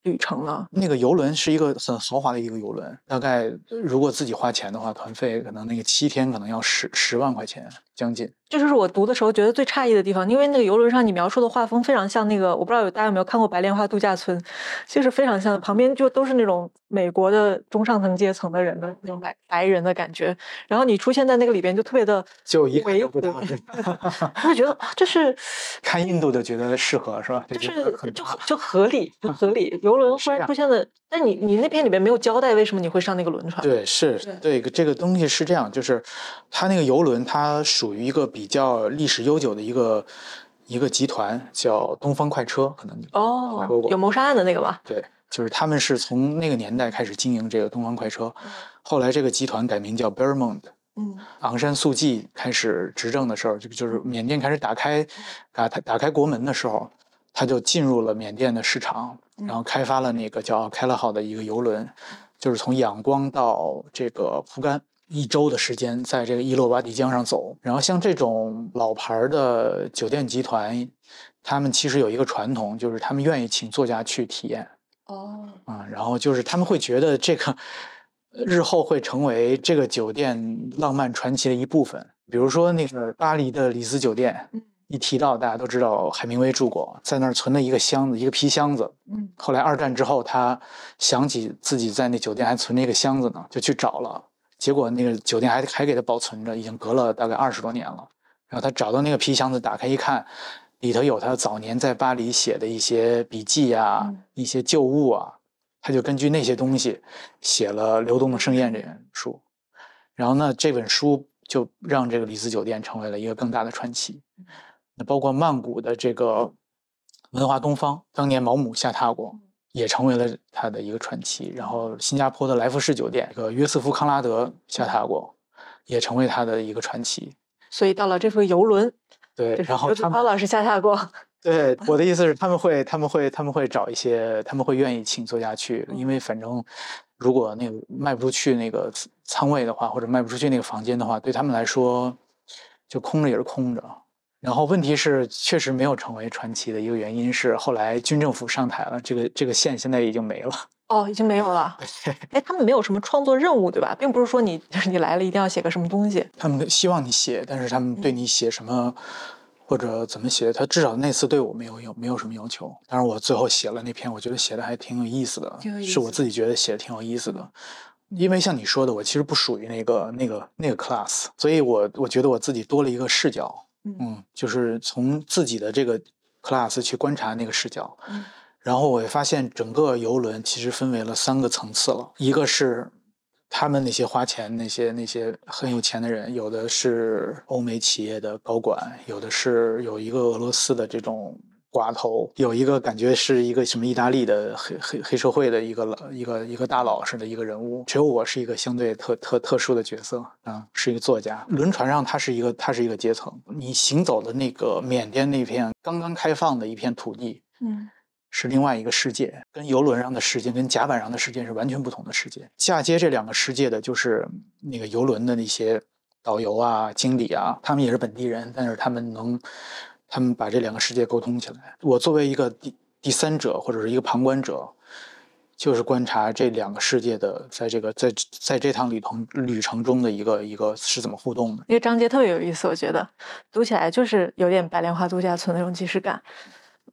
旅程呢，那个游轮是一个很豪华的一个游轮，大概如果自己花钱的话，团费可能那个七天可能要十十万块钱将近。这就是我读的时候觉得最诧异的地方，因为那个游轮上你描述的画风非常像那个，我不知道有大家有没有看过《白莲花度假村》，就是非常像，旁边就都是那种美国的中上层阶层的人的那种白白人的感觉，然后你出现在那个里边就特别的就一维不大，我 [LAUGHS] 就觉得这是 [LAUGHS] 看印度的觉得适合是吧？就是就就合理就合理，游轮忽然出现的，但你你那篇里面没有交代为什么你会上那个轮船？对，是对这个东西是这样，就是它那个游轮它属于一个。比较历史悠久的一个一个集团叫东方快车，可能哦，有谋杀案的那个吧？对，就是他们是从那个年代开始经营这个东方快车，后来这个集团改名叫 Bermond。嗯，昂山素季开始执政的时候，就就是缅甸开始打开打打开国门的时候，他就进入了缅甸的市场，然后开发了那个叫开了号的一个游轮，就是从仰光到这个蒲甘。一周的时间在这个伊洛瓦底江上走，然后像这种老牌的酒店集团，他们其实有一个传统，就是他们愿意请作家去体验。哦，啊，然后就是他们会觉得这个日后会成为这个酒店浪漫传奇的一部分。比如说那个巴黎的里斯酒店，一提到大家都知道海明威住过，在那儿存了一个箱子，一个皮箱子。嗯，后来二战之后，他想起自己在那酒店还存着一个箱子呢，就去找了。结果那个酒店还还给他保存着，已经隔了大概二十多年了。然后他找到那个皮箱子，打开一看，里头有他早年在巴黎写的一些笔记啊，一些旧物啊。他就根据那些东西写了《流动的盛宴》这本书。然后呢，这本书就让这个里斯酒店成为了一个更大的传奇。那包括曼谷的这个文化东方当年毛姆下榻过，也成为了他的一个传奇。然后新加坡的来福士酒店，这个约瑟夫康拉德下榻过，也成为他的一个传奇。所以到了这艘游轮，对，然后他们老师下榻过。对，我的意思是他们会 [LAUGHS] 他们会他们会找一些，他们会愿意请作家去，因为反正如果那个卖不出去那个仓位的话，或者卖不出去那个房间的话，对他们来说就空着也是空着。然后问题是，确实没有成为传奇的一个原因是，后来军政府上台了，这个这个线现在已经没了。哦，已经没有了。哎，他们没有什么创作任务，对吧？并不是说你 [LAUGHS] 你来了一定要写个什么东西。他们希望你写，但是他们对你写什么或者怎么写，他至少那次对我没有有没有什么要求。当然，我最后写了那篇，我觉得写的还挺有意思的，是我自己觉得写的挺有意思的。因为像你说的，我其实不属于那个那个那个 class，所以我我觉得我自己多了一个视角。嗯，就是从自己的这个 class 去观察那个视角，嗯，然后我也发现整个游轮其实分为了三个层次了，一个是他们那些花钱那些那些很有钱的人，有的是欧美企业的高管，有的是有一个俄罗斯的这种。寡头有一个感觉是一个什么意大利的黑黑黑社会的一个老一个一个大佬似的一个人物，只有我是一个相对特特特殊的角色啊，是一个作家。轮船上它是一个它是一个阶层，你行走的那个缅甸那片刚刚开放的一片土地，嗯，是另外一个世界，跟游轮上的世界跟甲板上的世界是完全不同的世界。嫁接这两个世界的就是那个游轮的那些导游啊、经理啊，他们也是本地人，但是他们能。他们把这两个世界沟通起来。我作为一个第第三者或者是一个旁观者，就是观察这两个世界的在这个在在这趟旅程旅程中的一个一个是怎么互动的。那个章节特别有意思，我觉得读起来就是有点白莲花度假村那种即视感。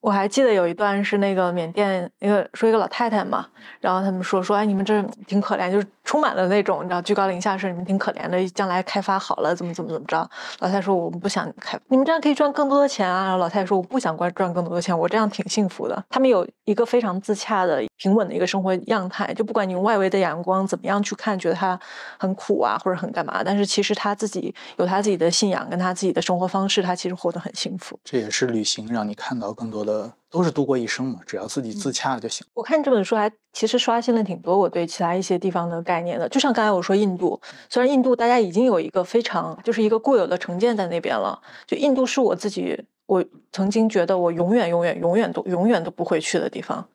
我还记得有一段是那个缅甸一个说一个老太太嘛，然后他们说说哎你们这挺可怜，就是充满了那种你知道居高临下是你们挺可怜的，将来开发好了怎么怎么怎么着。老太太说我们不想开，你们这样可以赚更多的钱啊。然后老太太说我不想赚赚更多的钱，我这样挺幸福的。他们有一个非常自洽的平稳的一个生活样态，就不管你用外围的眼光怎么样去看，觉得他很苦啊或者很干嘛，但是其实他自己有他自己的信仰跟他自己的生活方式，他其实活得很幸福。这也是旅行让你看到更多的。都是度过一生嘛，只要自己自洽就行。我看这本书还其实刷新了挺多我对其他一些地方的概念的。就像刚才我说印度，虽然印度大家已经有一个非常就是一个固有的成见在那边了，就印度是我自己我曾经觉得我永远永远永远都永远都不会去的地方。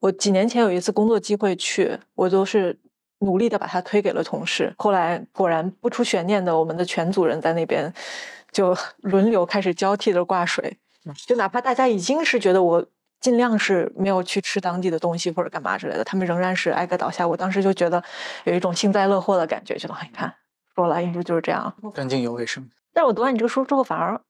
我几年前有一次工作机会去，我都是努力的把它推给了同事。后来果然不出悬念的，我们的全组人在那边就轮流开始交替的挂水。就哪怕大家已经是觉得我尽量是没有去吃当地的东西或者干嘛之类的，他们仍然是挨个倒下。我当时就觉得有一种幸灾乐祸的感觉，觉得你看，说了印度就是这样，干净又卫生。但是我读完你这个书之后，反而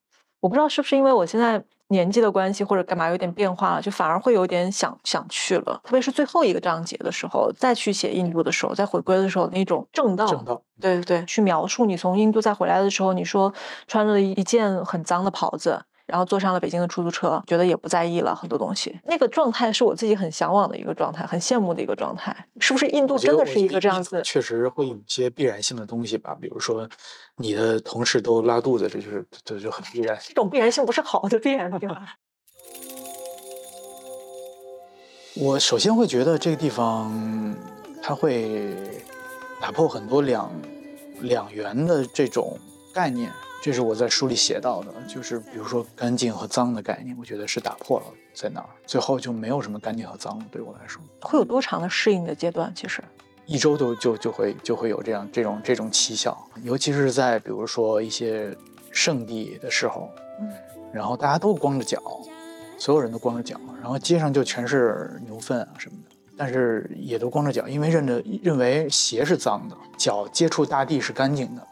我不知道是不是因为我现在年纪的关系或者干嘛有点变化了，就反而会有点想想去了。特别是最后一个章节的时候，再去写印度的时候，在回归的时候那种正道，正道，对对对，去描述你从印度再回来的时候，你说穿着一件很脏的袍子。然后坐上了北京的出租车，觉得也不在意了很多东西。那个状态是我自己很向往的一个状态，很羡慕的一个状态。是不是印度真的是一个这样子？确实会有一些必然性的东西吧，比如说你的同事都拉肚子，这就是这就很必然。[LAUGHS] 这种必然性不是好的必然性。[LAUGHS] 我首先会觉得这个地方它会打破很多两两元的这种概念。这是我在书里写到的，就是比如说干净和脏的概念，我觉得是打破了在那儿，最后就没有什么干净和脏了。对我来说，会有多长的适应的阶段？其实一周都就就会就会有这样这种这种奇效，尤其是在比如说一些圣地的时候，嗯，然后大家都光着脚，所有人都光着脚，然后街上就全是牛粪啊什么的，但是也都光着脚，因为认着认为鞋是脏的，脚接触大地是干净的。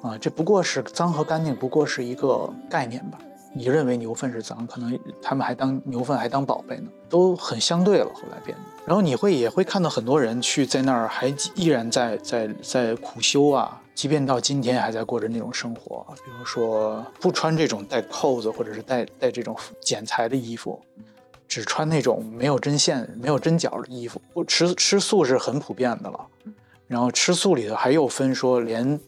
啊，这不过是脏和干净，不过是一个概念吧。你认为牛粪是脏，可能他们还当牛粪还当宝贝呢，都很相对了。后来变，然后你会也会看到很多人去在那儿还依然在在在苦修啊，即便到今天还在过着那种生活。比如说不穿这种带扣子或者是带带这种剪裁的衣服，只穿那种没有针线、没有针脚的衣服。不吃吃素是很普遍的了，然后吃素里头还有分说连。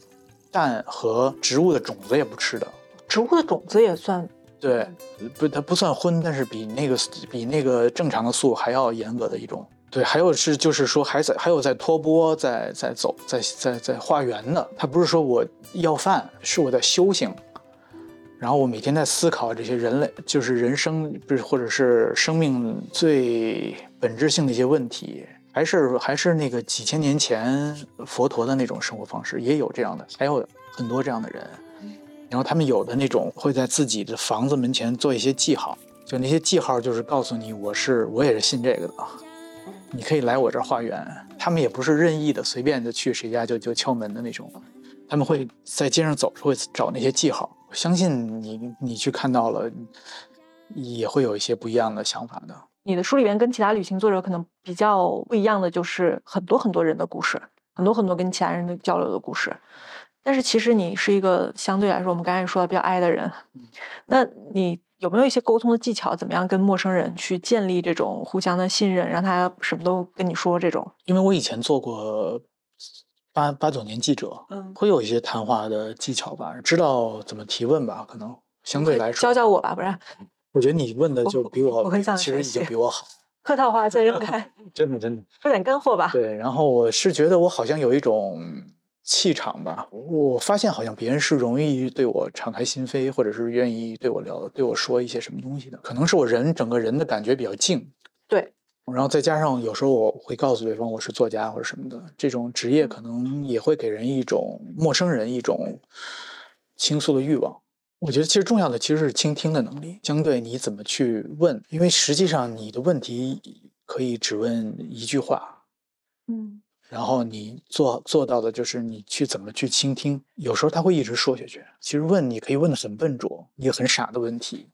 蛋和植物的种子也不吃的，植物的种子也算对，不，它不算荤，但是比那个比那个正常的素还要严格的一种。对，还有是就是说还在还有在托钵，在在走，在在在化缘的。他不是说我要饭，是我在修行。然后我每天在思考这些人类，就是人生，不是或者是生命最本质性的一些问题，还是还是那个几千年前佛陀的那种生活方式，也有这样的，还有很多这样的人。然后他们有的那种会在自己的房子门前做一些记号，就那些记号就是告诉你，我是我也是信这个的，你可以来我这儿化缘。他们也不是任意的随便的去谁家就就敲门的那种，他们会在街上走会找那些记号。我相信你，你去看到了，也会有一些不一样的想法的。你的书里面跟其他旅行作者可能比较不一样的，就是很多很多人的故事，很多很多跟其他人的交流的故事。但是其实你是一个相对来说，我们刚才说的比较 I 的人，那你有没有一些沟通的技巧？怎么样跟陌生人去建立这种互相的信任，让他什么都跟你说？这种？因为我以前做过。八八九年记者，嗯，会有一些谈话的技巧吧，知道怎么提问吧？可能相对来说，教教我吧，不然。我觉得你问的就比我，我很想其实已经比我好。客套话再扔开，真的真的，说点干货吧。对，然后我是觉得我好像有一种气场吧，我发现好像别人是容易对我敞开心扉，或者是愿意对我聊、对我说一些什么东西的。可能是我人整个人的感觉比较静。对。然后再加上有时候我会告诉对方我是作家或者什么的，这种职业可能也会给人一种陌生人一种倾诉的欲望。我觉得其实重要的其实是倾听的能力。相对你怎么去问，因为实际上你的问题可以只问一句话，嗯，然后你做做到的就是你去怎么去倾听。有时候他会一直说下去。其实问你可以问的很笨拙，也很傻的问题。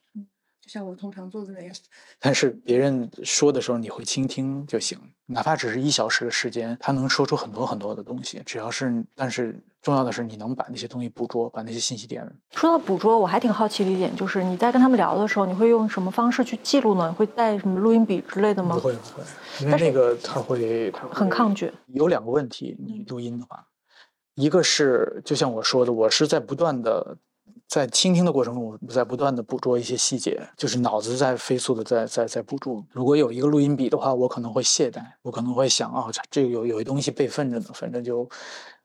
就像我通常做的那样，但是别人说的时候你会倾听就行，哪怕只是一小时的时间，他能说出很多很多的东西。只要是，但是重要的是你能把那些东西捕捉，把那些信息点。说到捕捉，我还挺好奇的一点就是，你在跟他们聊的时候，你会用什么方式去记录呢？会带什么录音笔之类的吗？不会不会，因为那个他会他很抗拒。有两个问题，你录音的话，一个是就像我说的，我是在不断的。在倾听的过程中，我在不断的捕捉一些细节，就是脑子在飞速的在在在捕捉。如果有一个录音笔的话，我可能会懈怠，我可能会想啊，这个有有一东西备份着呢，反正就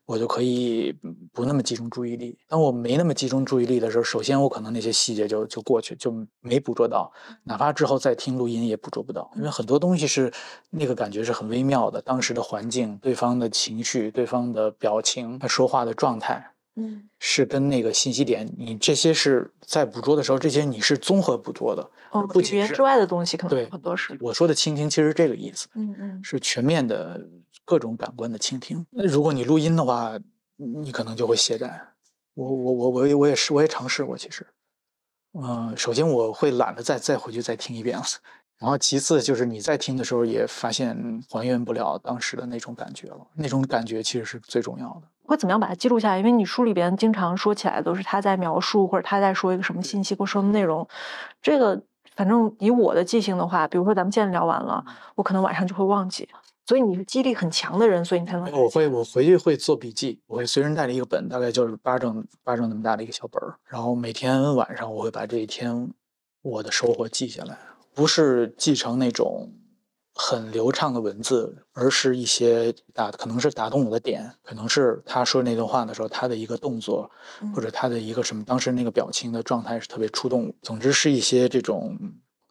我就可以不那么集中注意力。当我没那么集中注意力的时候，首先我可能那些细节就就过去，就没捕捉到，哪怕之后再听录音也捕捉不到，因为很多东西是那个感觉是很微妙的，当时的环境、对方的情绪、对方的表情、他说话的状态。嗯，是跟那个信息点，你这些是在捕捉的时候，这些你是综合捕捉的，哦，不语言之外的东西可能对很多是。我说的倾听其实这个意思，嗯嗯，是全面的各种感官的倾听。那如果你录音的话，你可能就会懈怠。我我我我我也是，我也尝试过，其实，嗯，首先我会懒得再再回去再听一遍了。然后其次就是你在听的时候也发现还原不了当时的那种感觉了，那种感觉其实是最重要的。会怎么样把它记录下来？因为你书里边经常说起来都是他在描述或者他在说一个什么信息或说的内容，这个反正以我的记性的话，比如说咱们现在聊完了，我可能晚上就会忘记。所以你是记忆力很强的人，所以你才能。我会我回去会做笔记，我会随身带着一个本，大概就是巴掌巴掌那么大的一个小本儿，然后每天晚上我会把这一天我的收获记下来。不是记成那种很流畅的文字，而是一些打可能是打动我的点，可能是他说那段话的时候他的一个动作，或者他的一个什么当时那个表情的状态是特别触动我。总之是一些这种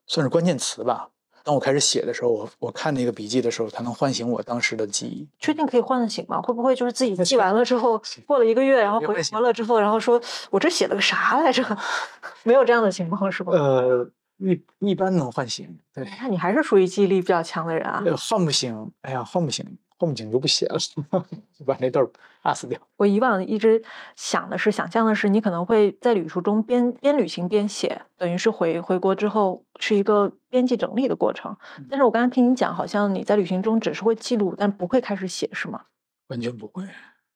算是关键词吧。当我开始写的时候，我我看那个笔记的时候，它能唤醒我当时的记忆。确定可以唤醒吗？会不会就是自己记完了之后，过了一个月，然后回国了之后，然后说我这写了个啥来着？[LAUGHS] 没有这样的情况是吧？呃。一一般能唤醒，对。那你还是属于记忆力比较强的人啊。唤不醒，哎呀，唤不醒，唤不醒就不写了，[LAUGHS] 就把那段 pass 掉。我以往一直想的是，想象的是，你可能会在旅途中边边旅行边写，等于是回回国之后是一个编辑整理的过程。但是我刚刚听你讲，好像你在旅行中只是会记录，但不会开始写，是吗？完全不会，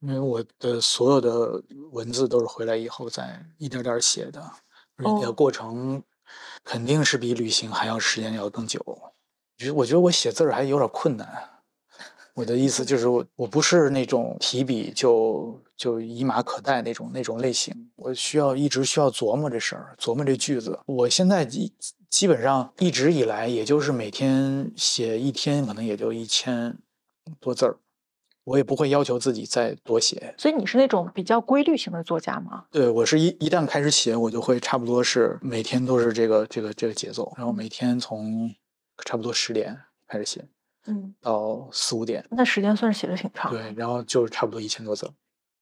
因为我的所有的文字都是回来以后再一点点写的，而且那个过程。肯定是比旅行还要时间要更久。我觉得，我觉得我写字儿还有点困难。我的意思就是我我不是那种提笔就就一马可待那种那种类型，我需要一直需要琢磨这事儿，琢磨这句子。我现在基基本上一直以来，也就是每天写一天，可能也就一千多字儿，我也不会要求自己再多写。所以你是那种比较规律型的作家吗？对我是一一旦开始写，我就会差不多是每天都是这个这个这个节奏，然后每天从差不多十点开始写。嗯，到四五点，那时间算是写的挺长。对，然后就差不多一千多字，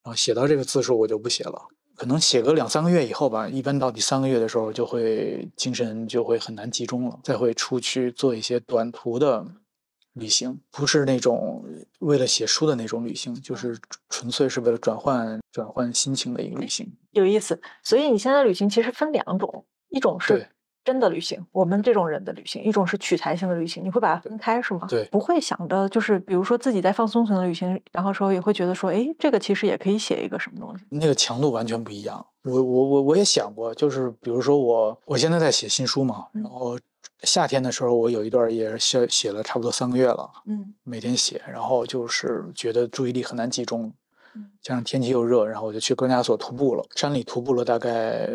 然后写到这个字数我就不写了，可能写个两三个月以后吧，一般到第三个月的时候就会精神就会很难集中了，再会出去做一些短途的旅行，不是那种为了写书的那种旅行，就是纯粹是为了转换转换心情的一个旅行。有意思，所以你现在旅行其实分两种，一种是。真的旅行，我们这种人的旅行，一种是取材性的旅行，你会把它分开是吗？对，不会想着就是，比如说自己在放松型的旅行，然后时候也会觉得说，哎，这个其实也可以写一个什么东西。那个强度完全不一样。我我我我也想过，就是比如说我我现在在写新书嘛，然后夏天的时候我有一段也是写写了差不多三个月了，嗯，每天写，然后就是觉得注意力很难集中，嗯，加上天气又热，然后我就去高加索徒步了，山里徒步了大概。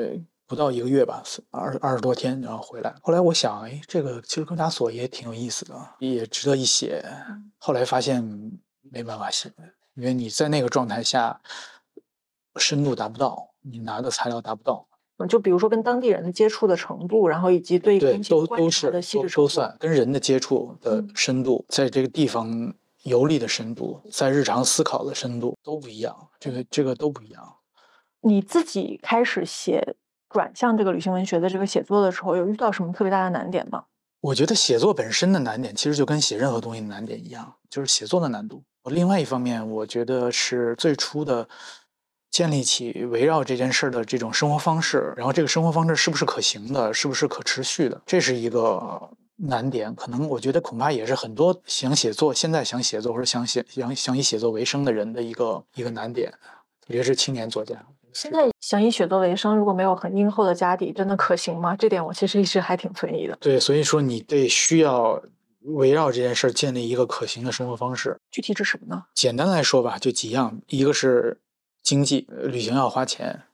不到一个月吧，二二十多天，然后回来。后来我想，哎，这个其实高加索也挺有意思的，也值得一写。后来发现没办法写，因为你在那个状态下深度达不到，你拿的材料达不到。就比如说跟当地人的接触的程度，然后以及对对都都是都都算跟人的接触的深度，在这个地方游历的深度，在日常思考的深度都不一样。这个这个都不一样。你自己开始写。转向这个旅行文学的这个写作的时候，有遇到什么特别大的难点吗？我觉得写作本身的难点，其实就跟写任何东西的难点一样，就是写作的难度。另外一方面，我觉得是最初的建立起围绕这件事儿的这种生活方式，然后这个生活方式是不是可行的，是不是可持续的，这是一个难点。可能我觉得恐怕也是很多想写作、现在想写作或者想写想想以写作为生的人的一个一个难点，特别是青年作家。现在想以写作为生，如果没有很殷厚的家底，真的可行吗？这点我其实一直还挺存疑的。对，所以说你得需要围绕这件事儿建立一个可行的生活方式。具体指什么呢？简单来说吧，就几样：一个是经济，旅行要花钱；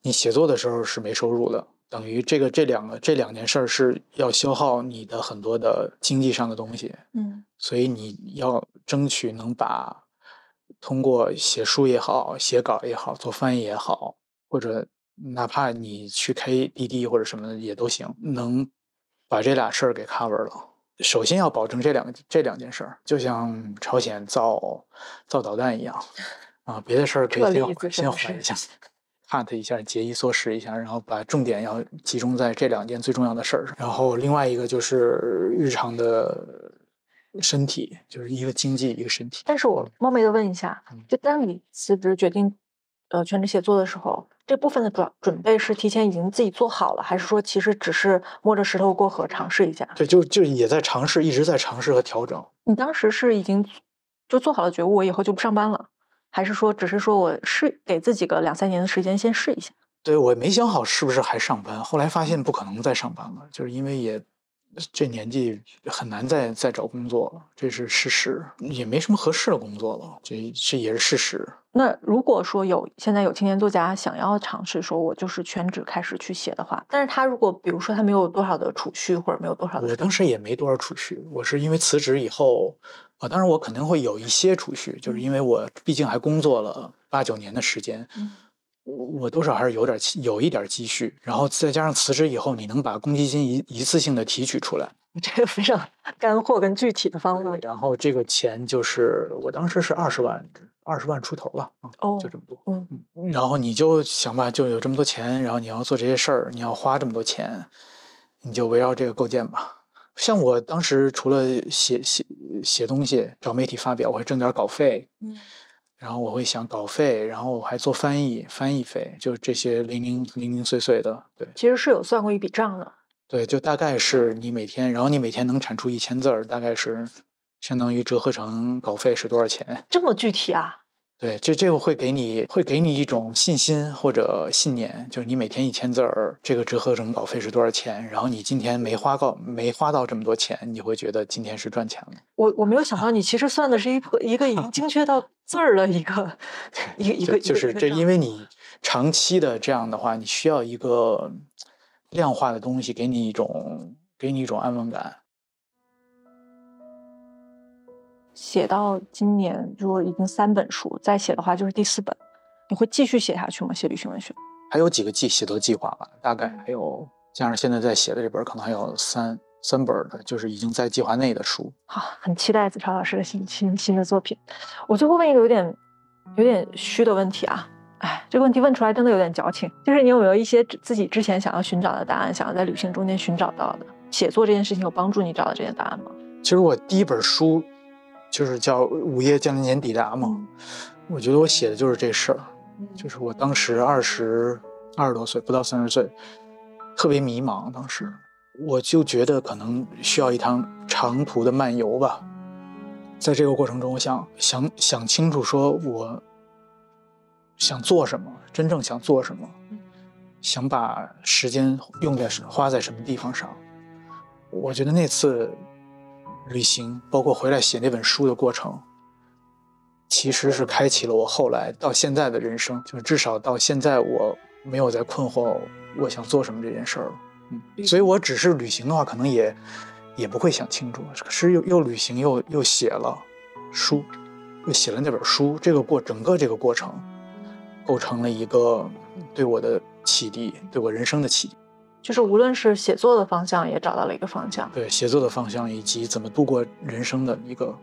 你写作的时候是没收入的，等于这个这两个这两件事儿是要消耗你的很多的经济上的东西。嗯，所以你要争取能把。通过写书也好，写稿也好，做翻译也好，或者哪怕你去开滴滴或者什么的也都行，能把这俩事儿给 cover 了。首先要保证这两个这两件事儿，就像朝鲜造造导弹一样啊，别的事儿可以先先缓一下，cut [LAUGHS] 一下，节衣缩食一下，然后把重点要集中在这两件最重要的事儿上。然后另外一个就是日常的。身体就是一个经济，一个身体。但是我冒昧的问一下，就当你辞职决定，呃，全职写作的时候，这部分的准准备是提前已经自己做好了，还是说其实只是摸着石头过河尝试一下？对，就就也在尝试，一直在尝试和调整。你当时是已经就做好了觉悟，我以后就不上班了，还是说只是说我试给自己个两三年的时间先试一下？对我没想好是不是还上班，后来发现不可能再上班了，就是因为也。这年纪很难再再找工作了，这是事实，也没什么合适的工作了，这这也是事实。那如果说有现在有青年作家想要尝试说，我就是全职开始去写的话，但是他如果比如说他没有多少的储蓄或者没有多少，我当时也没多少储蓄，我是因为辞职以后，啊，当然我肯定会有一些储蓄，就是因为我毕竟还工作了八九年的时间。我我多少还是有点有一点积蓄，然后再加上辞职以后，你能把公积金一一次性的提取出来，[LAUGHS] 这个非常 [LAUGHS] 干货跟具体的方法。然后这个钱就是我当时是二十万，二十万出头吧，哦，就这么多。嗯嗯。然后你就想吧，就有这么多钱，然后你要做这些事儿，你要花这么多钱，你就围绕这个构建吧。像我当时除了写写写东西，找媒体发表，我还挣点稿费。嗯。然后我会想稿费，然后我还做翻译，翻译费，就这些零零零零碎碎的。对，其实是有算过一笔账的。对，就大概是你每天，然后你每天能产出一千字儿，大概是相当于折合成稿费是多少钱？这么具体啊？对，这这个会给你会给你一种信心或者信念，就是你每天一千字儿，这个折合成稿费是多少钱？然后你今天没花到没花到这么多钱，你会觉得今天是赚钱了。我我没有想到你其实算的是一个一个已经精确到字儿的一个 [LAUGHS] 一个一个就是这，因为你长期的这样的话，你需要一个量化的东西，给你一种给你一种安稳感。写到今年，如果已经三本书，再写的话就是第四本，你会继续写下去吗？写旅行文学？还有几个计写作计划吧，大概还有加上现在在写的这本，可能还有三三本的，就是已经在计划内的书。好，很期待子超老师的新新新的作品。我最后问一个有点有点虚的问题啊，哎，这个问题问出来真的有点矫情，就是你有没有一些自己之前想要寻找的答案，想要在旅行中间寻找到的？写作这件事情有帮助你找到这些答案吗？其实我第一本书。就是叫午夜将年抵达嘛，我觉得我写的就是这事儿，就是我当时二十二十多岁，不到三十岁，特别迷茫。当时我就觉得可能需要一趟长途的漫游吧，在这个过程中，我想想想清楚，说我想做什么，真正想做什么，想把时间用在花在什么地方上。我觉得那次。旅行，包括回来写那本书的过程，其实是开启了我后来到现在的人生。就是至少到现在，我没有在困惑我想做什么这件事儿了。嗯，所以我只是旅行的话，可能也也不会想清楚。可是又又旅行又又写了书，又写了那本书，这个过整个这个过程，构成了一个对我的启迪，对我人生的启迪。就是无论是写作的方向，也找到了一个方向。对写作的方向，以及怎么度过人生的一个。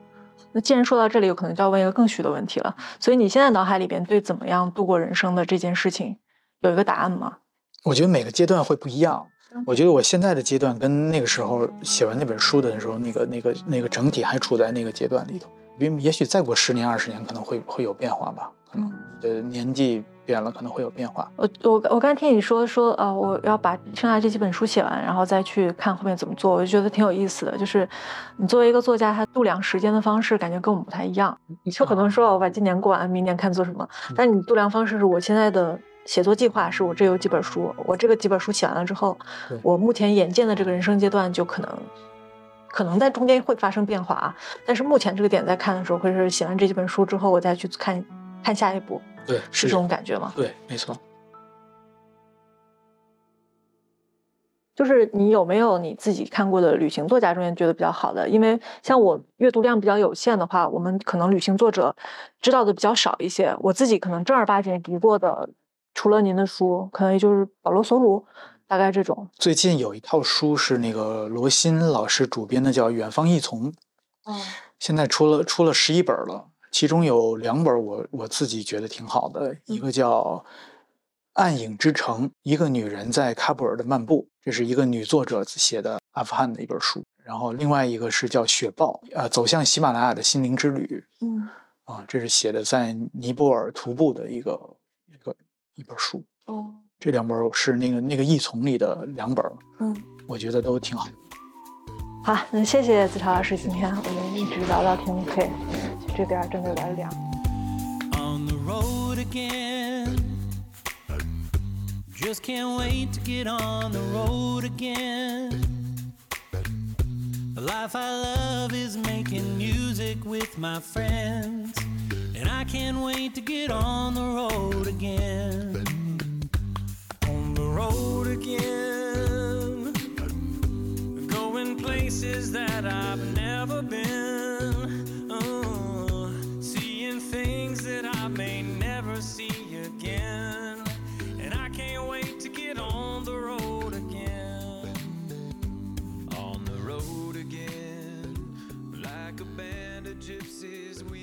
那既然说到这里，有可能就要问一个更虚的问题了。所以你现在脑海里边对怎么样度过人生的这件事情，有一个答案吗？我觉得每个阶段会不一样。我觉得我现在的阶段跟那个时候写完那本书的时候，那个那个那个整体还处在那个阶段里头。因为也许再过十年二十年，可能会会有变化吧。可能，呃，年纪。变了可能会有变化。我我我刚听你说说，呃，我要把剩下这几本书写完，然后再去看后面怎么做，我就觉得挺有意思的。就是你作为一个作家，他度量时间的方式感觉跟我们不太一样。你就可能说我把今年过完，明年看做什么。但你度量方式是我现在的写作计划，是我这有几本书，我这个几本书写完了之后，我目前眼见的这个人生阶段就可能可能在中间会发生变化啊。但是目前这个点在看的时候，会是写完这几本书之后，我再去看看下一步。对，是这种感觉吗？对，没错。就是你有没有你自己看过的旅行作家中间觉得比较好的？因为像我阅读量比较有限的话，我们可能旅行作者知道的比较少一些。我自己可能正儿八经读过的，除了您的书，可能也就是保罗·索鲁，大概这种。最近有一套书是那个罗新老师主编的，叫《远方异丛》。哦。现在出了出了十一本了。其中有两本我我自己觉得挺好的，一个叫《暗影之城》，一个女人在喀布尔的漫步，这是一个女作者写的阿富汗的一本书。然后另外一个是叫《雪豹》，呃，走向喜马拉雅的心灵之旅。嗯，啊，这是写的在尼泊尔徒步的一个一个一本书。哦，这两本是那个那个异丛里的两本。嗯，我觉得都挺好。好，那谢谢子超老师，今天我们一直聊到天黑。这边真的有点凉。On the road again. Just can't wait to get on the road again. The life I love is making music with my friends. And I can't wait to get on the road again. On the road again. going places that I've never been. Oh, seeing things that I may never see again. And I can't wait to get on the road again. On the road again. Like a band of gypsies, we